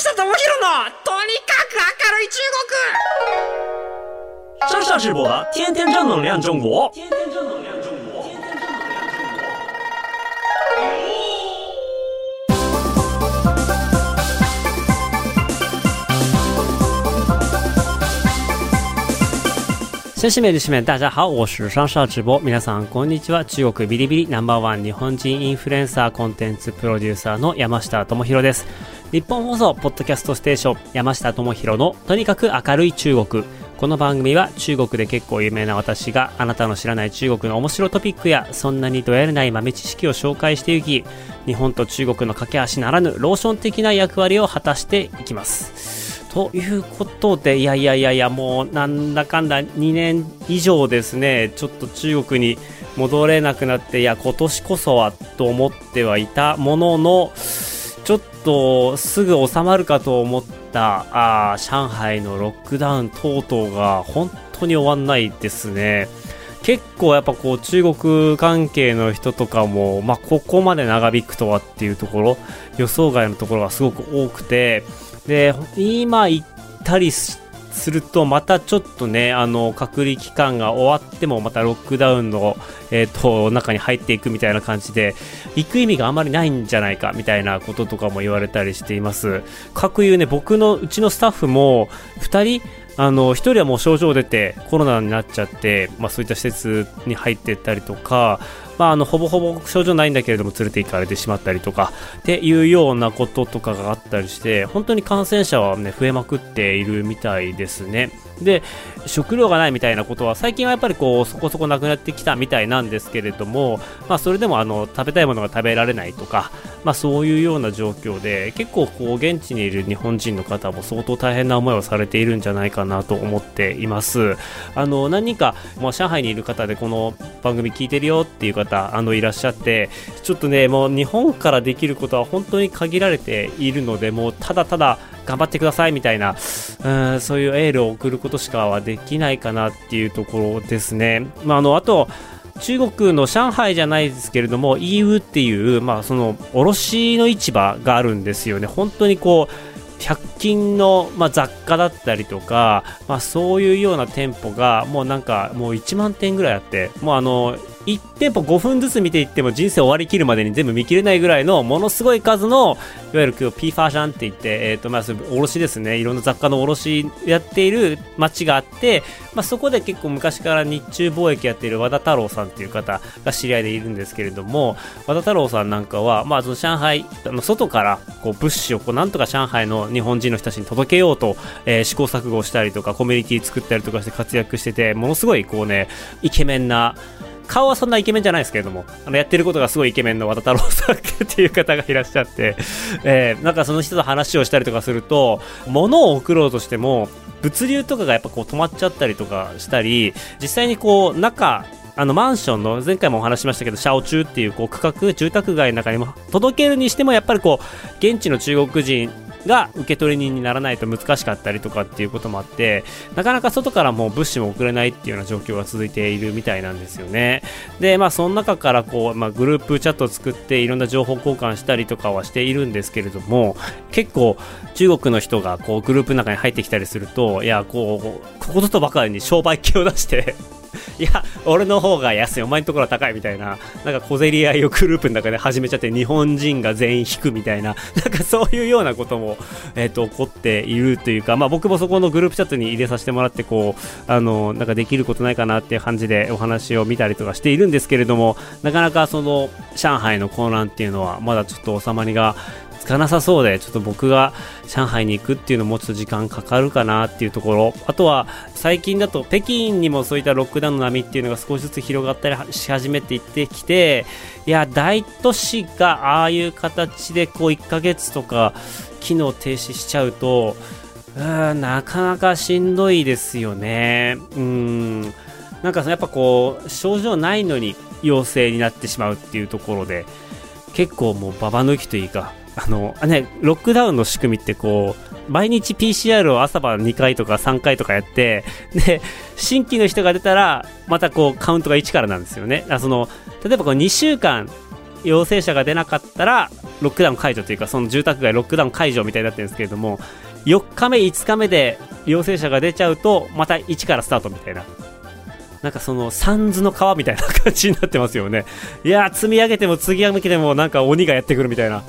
下智博のとにかく明るい中国上下直播的天天正能量中国。天天正能量中国。先生们、女士们，大家好，我是上上直播。皆さんこんにちは。中国ビリビリナンバーワン日本人インフルエンサーコンテンツプロデューサーの山下智博です。日本放送ポッドキャストステーション山下智博のとにかく明るい中国。この番組は中国で結構有名な私があなたの知らない中国の面白トピックやそんなにどやれない豆知識を紹介していき日本と中国の架け橋ならぬローション的な役割を果たしていきます。ということで、いやいやいやいや、もうなんだかんだ2年以上ですね、ちょっと中国に戻れなくなって、いや、今年こそはと思ってはいたものの、ちょっとすぐ収まるかと思ったあ上海のロックダウン等々が本当に終わんないですね。結構やっぱこう中国関係の人とかも、まあ、ここまで長引くとはっていうところ予想外のところがすごく多くてで今行ったりするとまたちょっとねあの隔離期間が終わってもまたロックダウンの、えー、と中に入っていくみたいな感じで行く意味があまりないんじゃないかみたいなこととかも言われたりしています。各有ね僕のうちのスタッフも2人あの1人はもう症状出てコロナになっちゃって、まあ、そういった施設に入っていったりとか、まあ、あのほぼほぼ症状ないんだけれども連れて行かれてしまったりとかっていうようなこととかがあったりして本当に感染者は、ね、増えまくっているみたいですね。で食料がないみたいなことは最近はやっぱりこうそこそこなくなってきたみたいなんですけれども、まあ、それでもあの食べたいものが食べられないとか、まあ、そういうような状況で結構こう現地にいる日本人の方も相当大変な思いをされているんじゃないかなと思っています。あの何人か、まあ、上海にいる方でこの番組聞いてるよっていう方あのいらっしゃってちょっとねもう日本からできることは本当に限られているのでもうただただ頑張ってくださいみたいなうんそういうエールを送ることしかはできないかなっていうところですね。まあ、あのあと中国の上海じゃないですけれども EU っていう、まあ、その卸の市場があるんですよね。本当にこう100均の、まあ、雑貨だったりとか、まあ、そういうような店舗がもうなんかもう1万店ぐらいあってもうあの1店舗5分ずつ見ていっても人生終わりきるまでに全部見切れないぐらいのものすごい数のいわゆる今日 P ファーシャンって言って、えーとまあ、卸ですね。いろんな雑貨の卸やっている町があって、まあ、そこで結構昔から日中貿易やっている和田太郎さんっていう方が知り合いでいるんですけれども和田太郎さんなんかは、まあ、その上海の外からこう物資をこうなんとか上海の日本人の人たちに届けようと、えー試行錯誤したりとかコミュニティ作ったりとかして活躍しててものすごいこうねイケメンな顔はそんなイケメンじゃないですけれども、あのやってることがすごいイケメンの和田太郎さんっていう方がいらっしゃって、えーなんかその人と話をしたりとかすると、物を送ろうとしても、物流とかがやっぱこう止まっちゃったりとかしたり、実際にこう中、あのマンションの前回もお話ししましたけど、シャオチューっていうこう区画、住宅街の中にも届けるにしても、やっぱりこう現地の中国人が受取人にならないと難しかったりとかっていうこともあってなかなか外からも物資も送れないっていうような状況が続いているみたいなんですよね。でまあその中からこう、まあ、グループチャットを作っていろんな情報交換したりとかはしているんですけれども結構中国の人がこうグループの中に入ってきたりするといやこうこことばかりに商売気を出して いや、俺の方が安い、お前のところは高いみたいな、なんか小競り合いをグループの中で始めちゃって、日本人が全員引くみたいな、なんかそういうようなことも、えっ、と、起こっているというか、まあ僕もそこのグループチャットに入れさせてもらって、こう、あの、なんかできることないかなっていう感じでお話を見たりとかしているんですけれども、なかなかその、上海の混乱っていうのは、まだちょっと収まりがかなさそうで、ちょっと僕が上海に行くっていうのもちょっと時間かかるかなっていうところ。あとは、最近だと北京にもそういったロックダウンの波っていうのが少しずつ広がったりし始めていってきて、いや、大都市がああいう形でこう1ヶ月とか機能停止しちゃうと、うーんなかなかしんどいですよね。うん。なんかやっぱこう、症状ないのに陽性になってしまうっていうところで、結構もうババ抜きというか、あの、あね、ロックダウンの仕組みってこう、毎日 PCR を朝晩2回とか3回とかやって、で、新規の人が出たら、またこう、カウントが1からなんですよね。あその、例えばこう2週間陽性者が出なかったら、ロックダウン解除というか、その住宅街ロックダウン解除みたいになってるんですけれども、4日目、5日目で陽性者が出ちゃうと、また1からスタートみたいな。なんかその、サンズの川みたいな感じになってますよね。いや、積み上げても次上げてもなんか鬼がやってくるみたいな。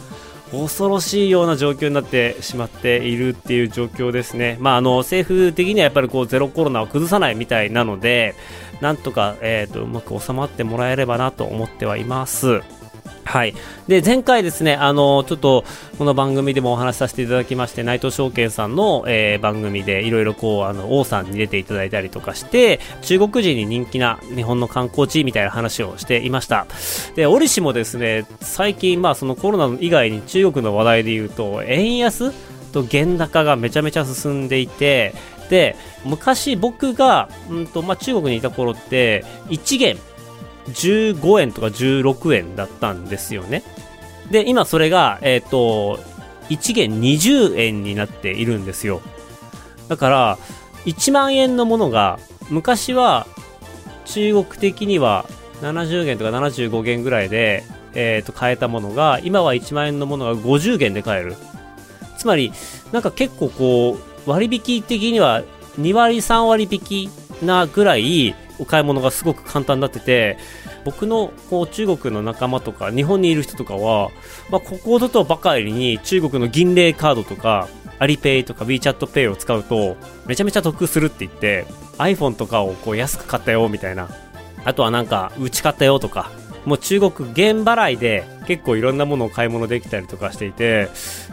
恐ろしいような状況になってしまっているっていう状況ですね。まあ、あの、政府的にはやっぱりこう、ゼロコロナを崩さないみたいなので、なんとか、えっ、ー、と、うまく収まってもらえればなと思ってはいます。はい。で、前回ですね、あの、ちょっと、この番組でもお話しさせていただきまして、内藤証券さんの、えー、番組でいろいろ、王さんに出ていただいたりとかして、中国人に人気な日本の観光地みたいな話をしていました。で、折しもですね、最近、まあ、そのコロナ以外に中国の話題で言うと、円安と原高がめちゃめちゃ進んでいて、で、昔僕が、うんと、まあ、中国にいた頃って、1元、15円とか16円だったんですよね。で、今それが、えっ、ー、と、1元20円になっているんですよ。だから、1万円のものが、昔は中国的には70元とか75元ぐらいで、えっ、ー、と、買えたものが、今は1万円のものが50元で買える。つまり、なんか結構こう、割引的には2割3割引きなぐらい、お買い物がすごく簡単になってて、僕のこう中国の仲間とか日本にいる人とかは、まあ、ここぞとばかりに中国の銀霊カードとかアリペイとか WeChatPay を使うとめちゃめちゃ得するって言って iPhone とかをこう安く買ったよみたいな。あとはなんか打ち買ったよとかもう中国現払いで結構いろんなものを買い物できたりとかしていて、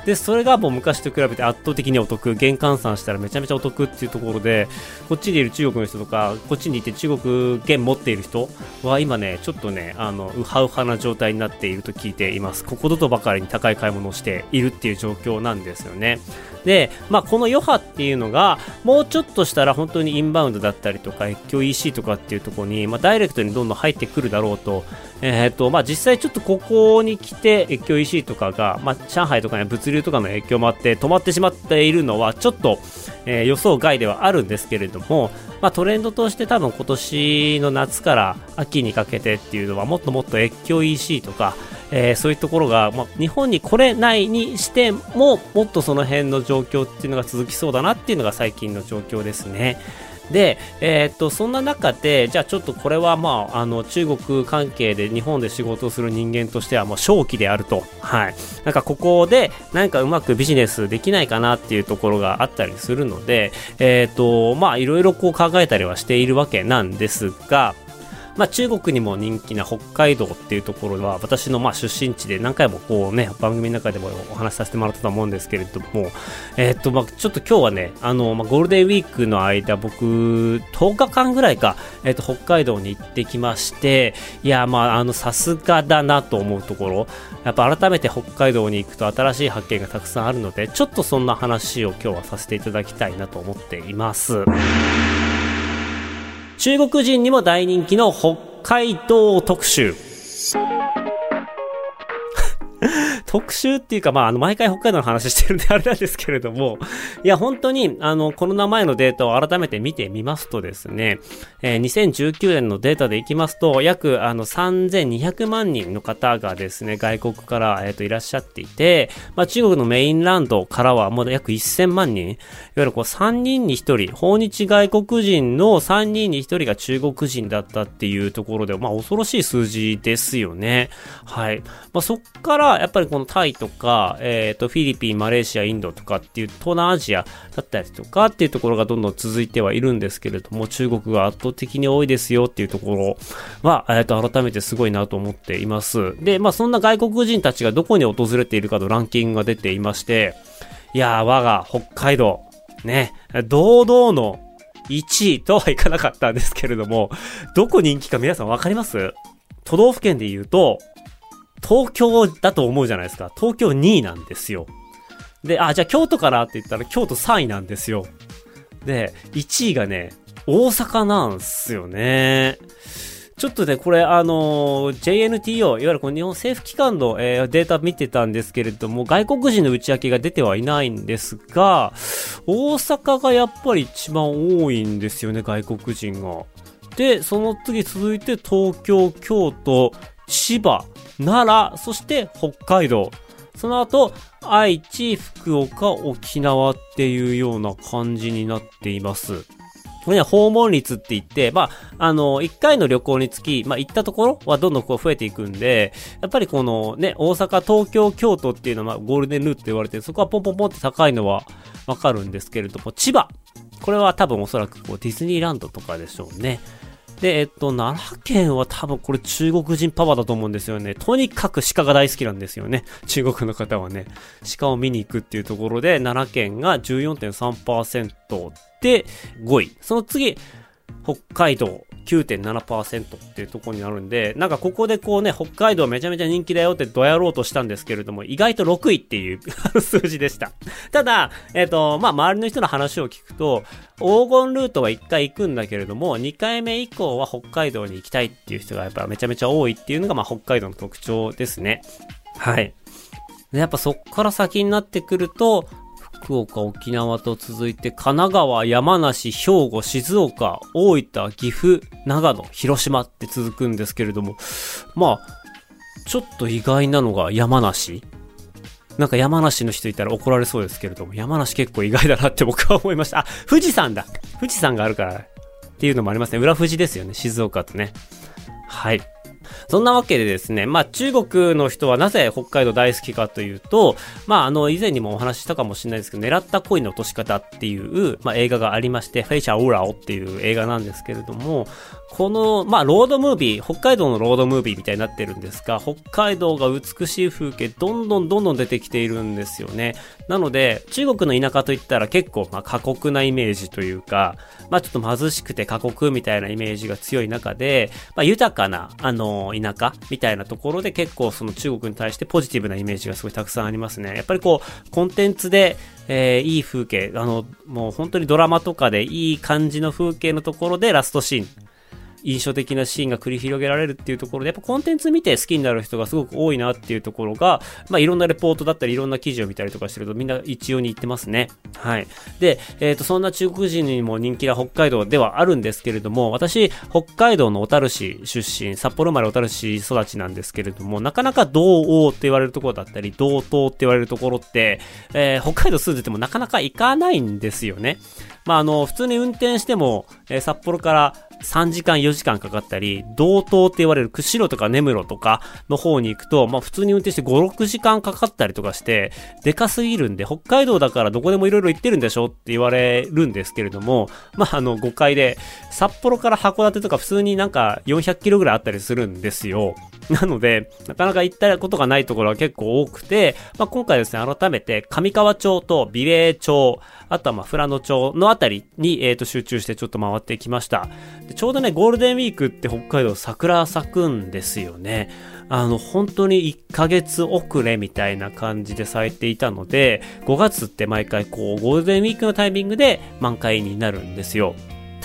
で、それがもう昔と比べて圧倒的にお得、原換算したらめちゃめちゃお得っていうところで、こっちにいる中国の人とか、こっちにいて中国元持っている人は今ね、ちょっとね、あの、ウハウハな状態になっていると聞いています。ここぞとばかりに高い買い物をしているっていう状況なんですよね。で、まあ、この余波っていうのが、もうちょっとしたら本当にインバウンドだったりとか、越境 EC とかっていうところに、まあ、ダイレクトにどんどん入ってくるだろうと、えっ、と、まあ、実際ちょっとここに来て、越境 EC とかが、まあ、上海とかね、物流とかの影響もあって止まってしまっているのは、ちょっと、えー、予想外ではあるんですけれども、まあ、トレンドとして多分今年の夏から秋にかけてっていうのは、もっともっと越境 EC とか、えー、そういうところが、まあ、日本に来れないにしても、もっとその辺の状況っていうのが続きそうだなっていうのが最近の状況ですね。で、えー、っと、そんな中で、じゃあちょっとこれはまあ、あの、中国関係で日本で仕事をする人間としては、もう正気であると。はい。なんかここで、何かうまくビジネスできないかなっていうところがあったりするので、えー、っと、まあ、いろいろこう考えたりはしているわけなんですが、まあ、中国にも人気な北海道っていうところは私のまあ出身地で何回もこうね番組の中でもお話しさせてもらったと思うんですけれども、え、っとまあちょっと今日はねあの、まあ、ゴールデンウィークの間僕10日間ぐらいか、え、っと北海道に行ってきましていやまああのさすがだなと思うところやっぱ改めて北海道に行くと新しい発見がたくさんあるのでちょっとそんな話を今日はさせていただきたいなと思っています。中国人にも大人気の北海道特集。特集っていうか、まあ、あの、毎回北海道の話してるんであれなんですけれども、いや、本当に、あの、コロナ前のデータを改めて見てみますとですね、えー、2019年のデータでいきますと、約、あの、3200万人の方がですね、外国から、えっ、ー、と、いらっしゃっていて、まあ、中国のメインランドからは、もう約1000万人、いわゆるこう、3人に1人、訪日外国人の3人に1人が中国人だったっていうところで、まあ、恐ろしい数字ですよね。はい。まあ、そっから、やっぱりこのタイとか、えっ、ー、と、フィリピン、マレーシア、インドとかっていう東南アジアだったりとかっていうところがどんどん続いてはいるんですけれども、中国が圧倒的に多いですよっていうところは、えっ、ー、と、改めてすごいなと思っています。で、まあ、そんな外国人たちがどこに訪れているかのランキングが出ていまして、いやー、我が北海道、ね、堂々の1位とはいかなかったんですけれども、どこ人気か皆さんわかります？都道府県で言うと、東京だと思うじゃないですか。東京2位なんですよ。で、あ、じゃあ京都からって言ったら京都3位なんですよ。で、1位がね、大阪なんすよね。ちょっとね、これ、あの、JNTO、いわゆるこの日本政府機関の、えー、データ見てたんですけれども、外国人の内訳が出てはいないんですが、大阪がやっぱり一番多いんですよね、外国人が。で、その次続いて東京、京都、千葉、奈良、そして北海道。その後、愛知、福岡、沖縄っていうような感じになっています。これね、訪問率って言って、まあ、あの、一回の旅行につき、まあ、行ったところはどんどんこう増えていくんで、やっぱりこのね、大阪、東京、京都っていうのは、ま、ゴールデンルートって言われて、そこはポンポンポンって高いのはわかるんですけれども、千葉。これは多分おそらくこうディズニーランドとかでしょうね。で、えっと、奈良県は多分これ中国人パパだと思うんですよね。とにかく鹿が大好きなんですよね。中国の方はね。鹿を見に行くっていうところで、奈良県が14.3%で5位。その次、北海道9.7%っていうとこになるんで、なんかここでこうね、北海道めちゃめちゃ人気だよってどやろうとしたんですけれども、意外と6位っていう 数字でした。ただ、えっ、ー、と、まあ、周りの人の話を聞くと、黄金ルートは1回行くんだけれども、2回目以降は北海道に行きたいっていう人がやっぱめちゃめちゃ多いっていうのが、まあ、北海道の特徴ですね。はい。で、やっぱそっから先になってくると、福岡、沖縄と続いて、神奈川、山梨、兵庫、静岡、大分、岐阜、長野、広島って続くんですけれども、まあ、ちょっと意外なのが山梨なんか山梨の人いたら怒られそうですけれども、山梨結構意外だなって僕は思いました。あ、富士山だ富士山があるからっていうのもありますね。裏富士ですよね、静岡とね。はい。そんなわけでですね、まあ中国の人はなぜ北海道大好きかというと、まああの以前にもお話ししたかもしれないですけど、狙った恋の落とし方っていう、まあ映画がありまして、フェイシャーオーラオっていう映画なんですけれども、この、まあ、ロードムービー、北海道のロードムービーみたいになってるんですが、北海道が美しい風景、どんどんどんどん出てきているんですよね。なので、中国の田舎といったら結構、まあ、過酷なイメージというか、まあ、ちょっと貧しくて過酷みたいなイメージが強い中で、まあ、豊かな、あの、田舎みたいなところで結構その中国に対してポジティブなイメージがすごいたくさんありますね。やっぱりこう、コンテンツで、えー、いい風景、あの、もう本当にドラマとかでいい感じの風景のところでラストシーン、印象的なシーンが繰り広げられるっていうところで、やっぱコンテンツ見て好きになる人がすごく多いなっていうところが、まあいろんなレポートだったりいろんな記事を見たりとかしてるとみんな一様に言ってますね。はい。で、えっ、ー、と、そんな中国人にも人気な北海道ではあるんですけれども、私、北海道の小樽市出身、札幌生まれ小樽市育ちなんですけれども、なかなか道央って言われるところだったり、道東って言われるところって、えー、北海道住んでてもなかなか行かないんですよね。まあ、あの、普通に運転しても、えー、札幌から3時間4時間かかったり、道東って言われる釧路とか根室とかの方に行くと、まあ普通に運転して5、6時間かかったりとかして、でかすぎるんで、北海道だからどこでも色々行ってるんでしょって言われるんですけれども、まああの誤解で、札幌から函館とか普通になんか400キロぐらいあったりするんですよ。なので、なかなか行ったことがないところは結構多くて、まあ今回ですね、改めて上川町と美瑛町、あとはまあ富良野町のあたりに、え、ー、と集中してちょっと回ってきました。ちょうどね、ゴールデンウィークって北海道桜咲くんですよね。あの、本当に1ヶ月遅れみたいな感じで咲いていたので、5月って毎回こう、ゴールデンウィークのタイミングで満開になるんですよ。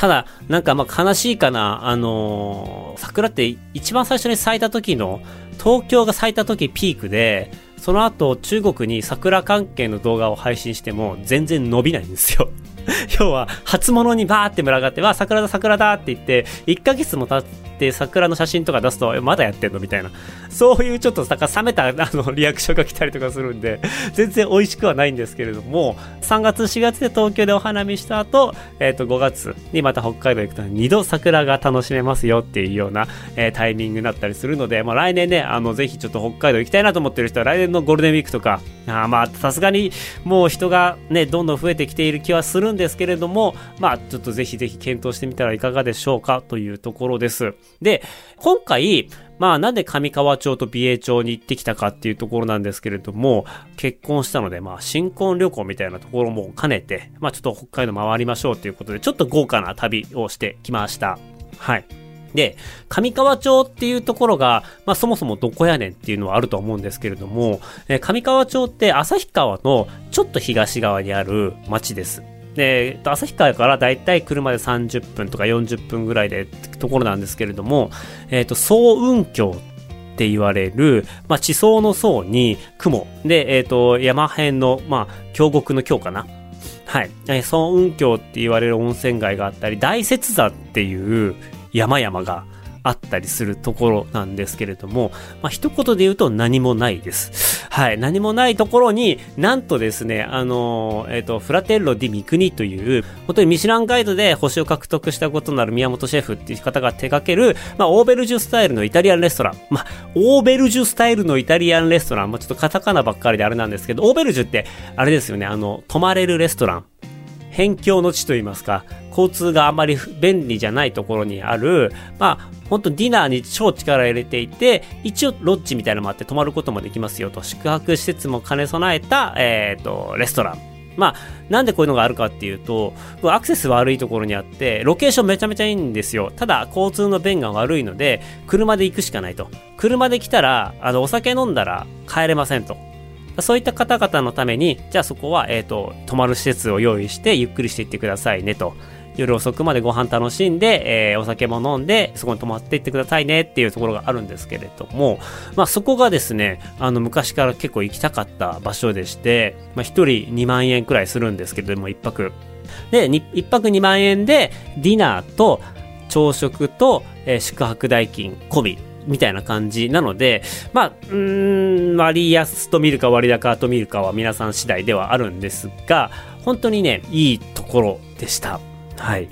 ただ、なんかまあ悲しいかな、あのー、桜って一番最初に咲いた時の、東京が咲いた時ピークで、その後中国に桜関係の動画を配信しても全然伸びないんですよ。要は、初物にバーって群がって、わ、桜だ桜だって言って、1ヶ月も経って桜の写真とか出すと、まだやってんの？みたいな。そういうちょっと、なんか冷めた、あの、リアクションが来たりとかするんで、全然美味しくはないんですけれども、3月4月で東京でお花見した後、えっ、ー、と、5月にまた北海道行くと2度桜が楽しめますよっていうような、えー、タイミングになったりするので、まあ来年ね、あの、ぜひちょっと北海道行きたいなと思ってる人は来年のゴールデンウィークとか、あまあ、さすがにもう人がね、どんどん増えてきている気はするんですけれども、まあ、ちょっとぜひぜひ検討してみたらいかがでしょうかというところです。で、今回、まあなんで上川町と美瑛町に行ってきたかっていうところなんですけれども、結婚したので、まあ新婚旅行みたいなところも兼ねて、まあちょっと北海道回りましょうということで、ちょっと豪華な旅をしてきました。はい。で、上川町っていうところが、まあそもそもどこやねんっていうのはあると思うんですけれども、え上川町って旭川のちょっと東側にある町です。で、旭川からだいたい車で30分とか40分ぐらいでところなんですけれども、えっ、ー、と、総雲峡って言われる、まあ、地層の層に雲。で、えっ、ー、と、山辺の、まあ、峡谷の峡かな。はい。えー、総雲峡って言われる温泉街があったり、大雪座っていう山々があったりするところなんですけれども、まあ、一言で言うと何もないです。はい。何もないところに、なんとですね、あの、えっ、ー、と、フラテッロ・ディ・ミクニという、本当にミシュランガイドで星を獲得したことのある宮本シェフっていう方が手掛ける、まあ、オーベルジュスタイルのイタリアンレストラン。まあ、オーベルジュスタイルのイタリアンレストラン。まあ、ちょっとカタカナばっかりであれなんですけど、オーベルジュって、あれですよね、あの、泊まれるレストラン。辺境の地といいますか、交通があまり便利じゃないところにある、まあ、本当ディナーに超力入れていて、一応ロッジみたいなのもあって泊まることもできますよと、宿泊施設も兼ね備えた、えっ、ー、と、レストラン。まあ、なんでこういうのがあるかっていうと、アクセス悪いところにあって、ロケーションめちゃめちゃいいんですよ。ただ、交通の便が悪いので、車で行くしかないと。車で来たら、あの、お酒飲んだら帰れませんと。そういった方々のために、じゃあそこは、えっ、ー、と、泊まる施設を用意して、ゆっくりしていってくださいねと。夜遅くまでご飯楽しんで、えー、お酒も飲んで、そこに泊まっていってくださいねっていうところがあるんですけれども、まあそこがですね、あの昔から結構行きたかった場所でして、まあ一人2万円くらいするんですけども、一泊。で、一泊2万円で、ディナーと朝食と、えー、宿泊代金込みみたいな感じなので、まあ、うん、割安と見るか割高と見るかは皆さん次第ではあるんですが、本当にね、いいところでした。はい。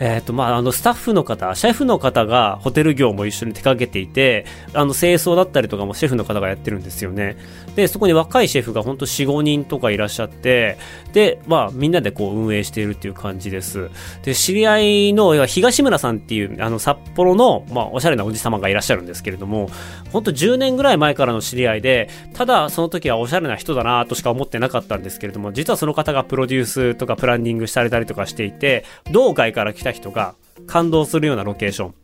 えっ、ー、と、まあ、あの、スタッフの方、シェフの方がホテル業も一緒に手掛けていて、あの、清掃だったりとかもシェフの方がやってるんですよね。で、そこに若いシェフがほんと4、5人とかいらっしゃって、で、まあ、みんなでこう運営しているっていう感じです。で、知り合いの、東村さんっていう、あの、札幌の、まあ、おしゃれなおじ様がいらっしゃるんですけれども、ほんと10年ぐらい前からの知り合いで、ただ、その時はおしゃれな人だなとしか思ってなかったんですけれども、実はその方がプロデュースとかプランニングされたりとかしていて、道外から来た人が感動するようなロケーション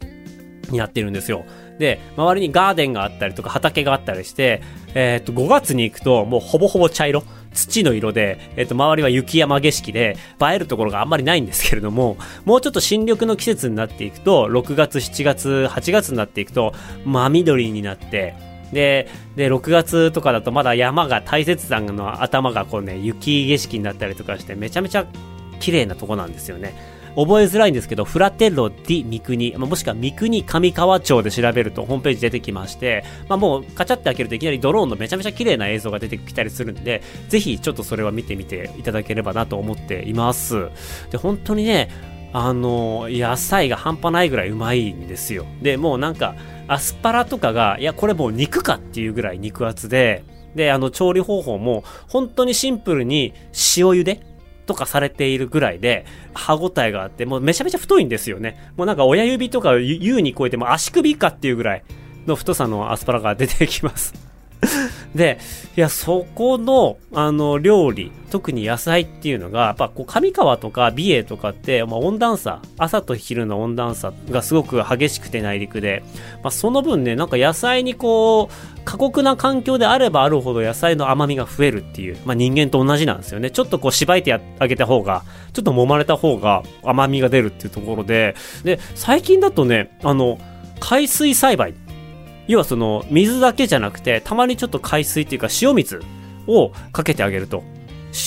になってるんですよ。で、周りにガーデンがあったりとか畑があったりして、えっ、と、5月に行くともうほぼほぼ茶色。土の色で、えっ、と、周りは雪山景色で、映えるところがあんまりないんですけれども、もうちょっと新緑の季節になっていくと、6月、7月、8月になっていくと、真緑になって、で、で、6月とかだとまだ山が、大雪山の頭がこうね、雪景色になったりとかして、めちゃめちゃ綺麗なとこなんですよね。覚えづらいんですけど、フラテロディ三国、もしくは三国上川町で調べるとホームページ出てきまして、まあ、もうカチャって開けるといきなりドローンのめちゃめちゃ綺麗な映像が出てきたりするんで、ぜひちょっとそれは見てみていただければなと思っています。で、本当にね、あの、野菜が半端ないぐらいうまいんですよ。で、もうなんか、アスパラとかが、いや、これもう肉かっていうぐらい肉厚で、で、あの、調理方法も、本当にシンプルに塩茹でとかされているぐらいで、歯応えがあって、もうめちゃめちゃ太いんですよね。もうなんか親指とか優に超えても足首かっていうぐらいの太さのアスパラが出てきますで、いや、そこの、あの、料理、特に野菜っていうのが、やっぱこう、上川とか美瑛とかって、まあ、温暖差、朝と昼の温暖差がすごく激しくて内陸で、まあ、その分ね、なんか野菜にこう、過酷な環境であればあるほど野菜の甘みが増えるっていう、まあ、人間と同じなんですよね。ちょっとこう、しばいてあげた方が、ちょっと揉まれた方が甘みが出るっていうところで、で、最近だとね、あの、海水栽培要はその水だけじゃなくてたまにちょっと海水っていうか塩水をかけてあげると。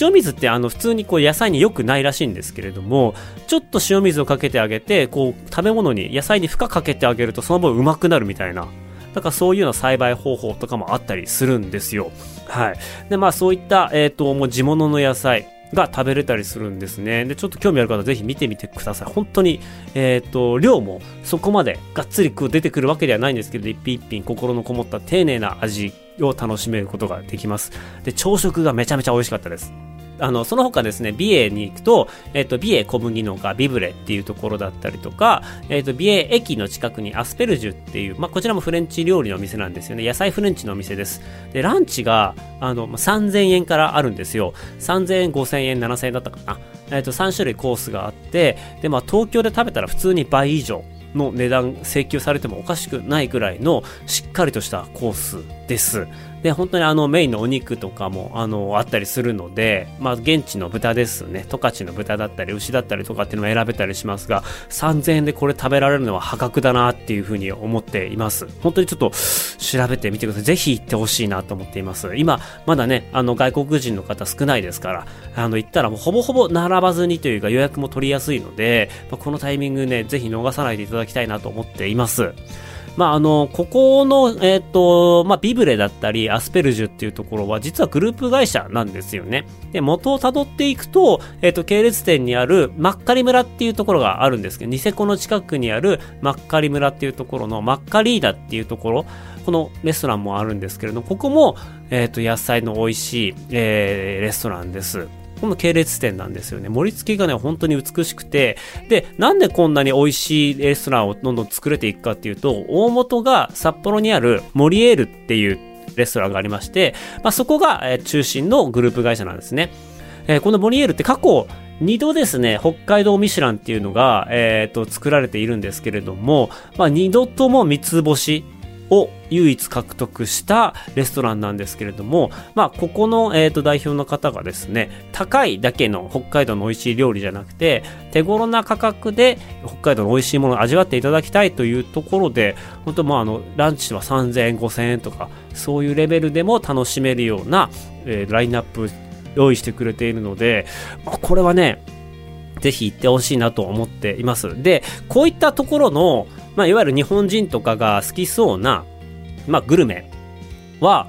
塩水ってあの普通にこう野菜に良くないらしいんですけれどもちょっと塩水をかけてあげてこう食べ物に野菜に負荷かけてあげるとその分うまくなるみたいな。だからそういうような栽培方法とかもあったりするんですよ。はい。でまあそういったえっ、ー、ともう地物の野菜。が食べれたりするんですね。で、ちょっと興味ある方ぜひ見てみてください。本当に、えっ、ー、と、量もそこまでがっつり出てくるわけではないんですけど、一品一品心のこもった丁寧な味を楽しめることができます。で、朝食がめちゃめちゃ美味しかったです。あの、その他ですね、美瑛に行くと、えっ、と、美瑛小麦農家ビブレっていうところだったりとか、えっ、と、美瑛駅の近くにアスペルジュっていう、まあ、こちらもフレンチ料理のお店なんですよね。野菜フレンチのお店です。で、ランチが、あの、3000円からあるんですよ。3000円、5000円、7000円だったかな。えっ、と、3種類コースがあって、で、まあ、東京で食べたら普通に倍以上。の値段請求されてもおかしくないぐらいのしっかりとしたコースです。で、本当にあのメインのお肉とかもあのあったりするので、まあ現地の豚ですね、十勝の豚だったり牛だったりとかっていうのも選べたりしますが、3000円でこれ食べられるのは破格だなっていうふうに思っています。本当にちょっと調べてみてください。ぜひ行ってほしいなと思っています。今、まだね、あの外国人の方少ないですから、あの行ったらもうほぼほぼ並ばずにというか予約も取りやすいので、まあ、このタイミングね、ぜひ逃さないでいただきたいなと思っています。まあ、あの、ここの、えっ、ー、と、まあ、ビブレだったり、アスペルジュっていうところは、実はグループ会社なんですよね。で、元を辿っていくと、えっ、ー、と、系列店にある、マッカリ村っていうところがあるんですけど、ニセコの近くにある、マッカリ村っていうところの、マッカリーダっていうところ、このレストランもあるんですけれど、ここも、えっ、ー、と、野菜の美味しい、えー、レストランです。この系列店なんですよね。盛り付けがね、本当に美しくて、で、なんでこんなに美味しいレストランをどんどん作れていくかっていうと、大元が札幌にあるモリエールっていうレストランがありまして、まあ、そこが、え中心のグループ会社なんですね。えー、このモリエールって過去、二度ですね、北海道ミシュランっていうのが、えっ、ー、と、作られているんですけれども、まあ、二度とも三つ星を唯一獲得したレストランなんですけれども、まあ、ここの、えー、と代表の方がですね、高いだけの北海道の美味しい料理じゃなくて、手頃な価格で北海道の美味しいものを味わっていただきたいというところで、本当まあ、あの、ランチは3000円、5000円とか、そういうレベルでも楽しめるような、えー、ラインナップ用意してくれているので、これはね、ぜひ行ってほしいなと思っています。で、こういったところの、まあ、いわゆる日本人とかが好きそうな、まあ、グルメは、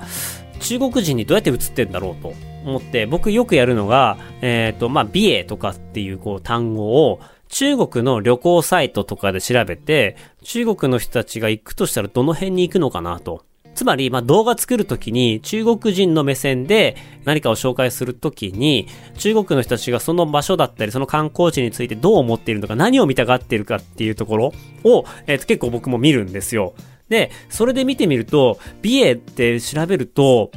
中国人にどうやって映ってんだろうと思って、僕よくやるのが、えっ、ー、と、まあ、美瑛とかっていうこう単語を、中国の旅行サイトとかで調べて、中国の人たちが行くとしたらどの辺に行くのかなと。つまり、まあ、動画作るときに中国人の目線で何かを紹介するときに中国の人たちがその場所だったりその観光地についてどう思っているのか何を見たがっているかっていうところを、えー、結構僕も見るんですよ。で、それで見てみると、美瑛って調べると、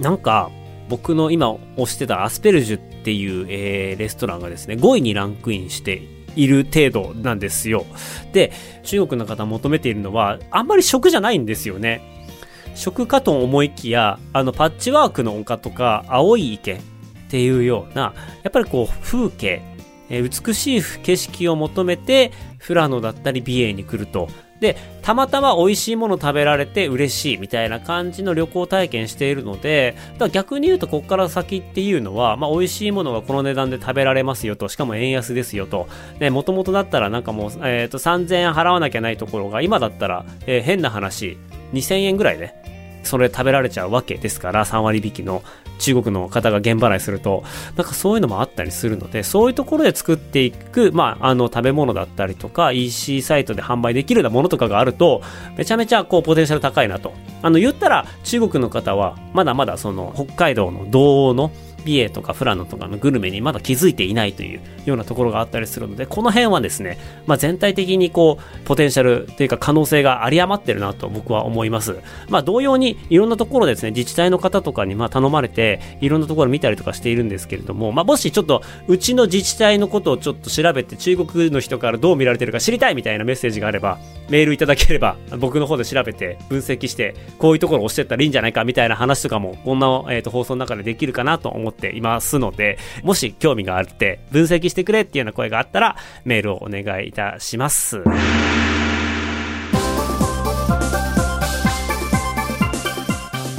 なんか、僕の今推してたアスペルジュっていう、えー、レストランがですね、5位にランクインしている程度なんですよ。で、中国の方求めているのは、あんまり食じゃないんですよね。食かと思いきや、あの、パッチワークの丘とか、青い池っていうような、やっぱりこう、風景、えー、美しい景色を求めて、富良野だったり美瑛に来ると。で、たまたま美味しいもの食べられて嬉しいみたいな感じの旅行体験しているので、だから逆に言うとここから先っていうのは、まあ美味しいものがこの値段で食べられますよと、しかも円安ですよと。ね、もともとだったらなんかもう、えっ、ー、と3000円払わなきゃないところが、今だったら、えー、変な話、2000円ぐらいで、それ食べられちゃうわけですから、3割引きの中国の方が現払いすると、なんかそういうのもあったりするので、そういうところで作っていく、まあ、あの、食べ物だったりとか、EC サイトで販売できるようなものとかがあると、めちゃめちゃこう、ポテンシャル高いなと。あの、言ったら、中国の方は、まだまだその、北海道の道央の、美瑛とか富良野とかのグルメにまだ気づいていないというようなところがあったりするので、この辺はですね、まあ、全体的にこう、ポテンシャルというか可能性が有り余ってるなと僕は思います。まあ、同様にいろんなところですね、自治体の方とかにま頼まれて、いろんなところ見たりとかしているんですけれども、まあ、もしちょっと、うちの自治体のことをちょっと調べて、中国の人からどう見られてるか知りたいみたいなメッセージがあれば、メールいただければ、僕の方で調べて、分析して、こういうところを押してったらいいんじゃないかみたいな話とかも、こんな、えー、と放送の中でできるかなと思ってていますので、もし興味があって、分析してくれっていうような声があったら、メールをお願いいたします。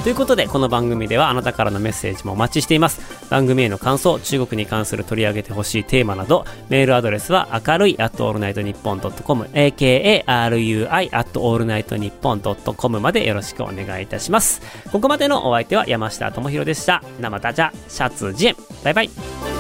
ということで、この番組ではあなたからのメッセージもお待ちしています。番組への感想、中国に関する取り上げてほしいテーマなど、メールアドレスは明るい at allnightnippon.com、akarui at allnightnippon.com までよろしくお願いいたします。ここまでのお相手は山下智博でした。生タジャ、シャツジェン。バイバイ。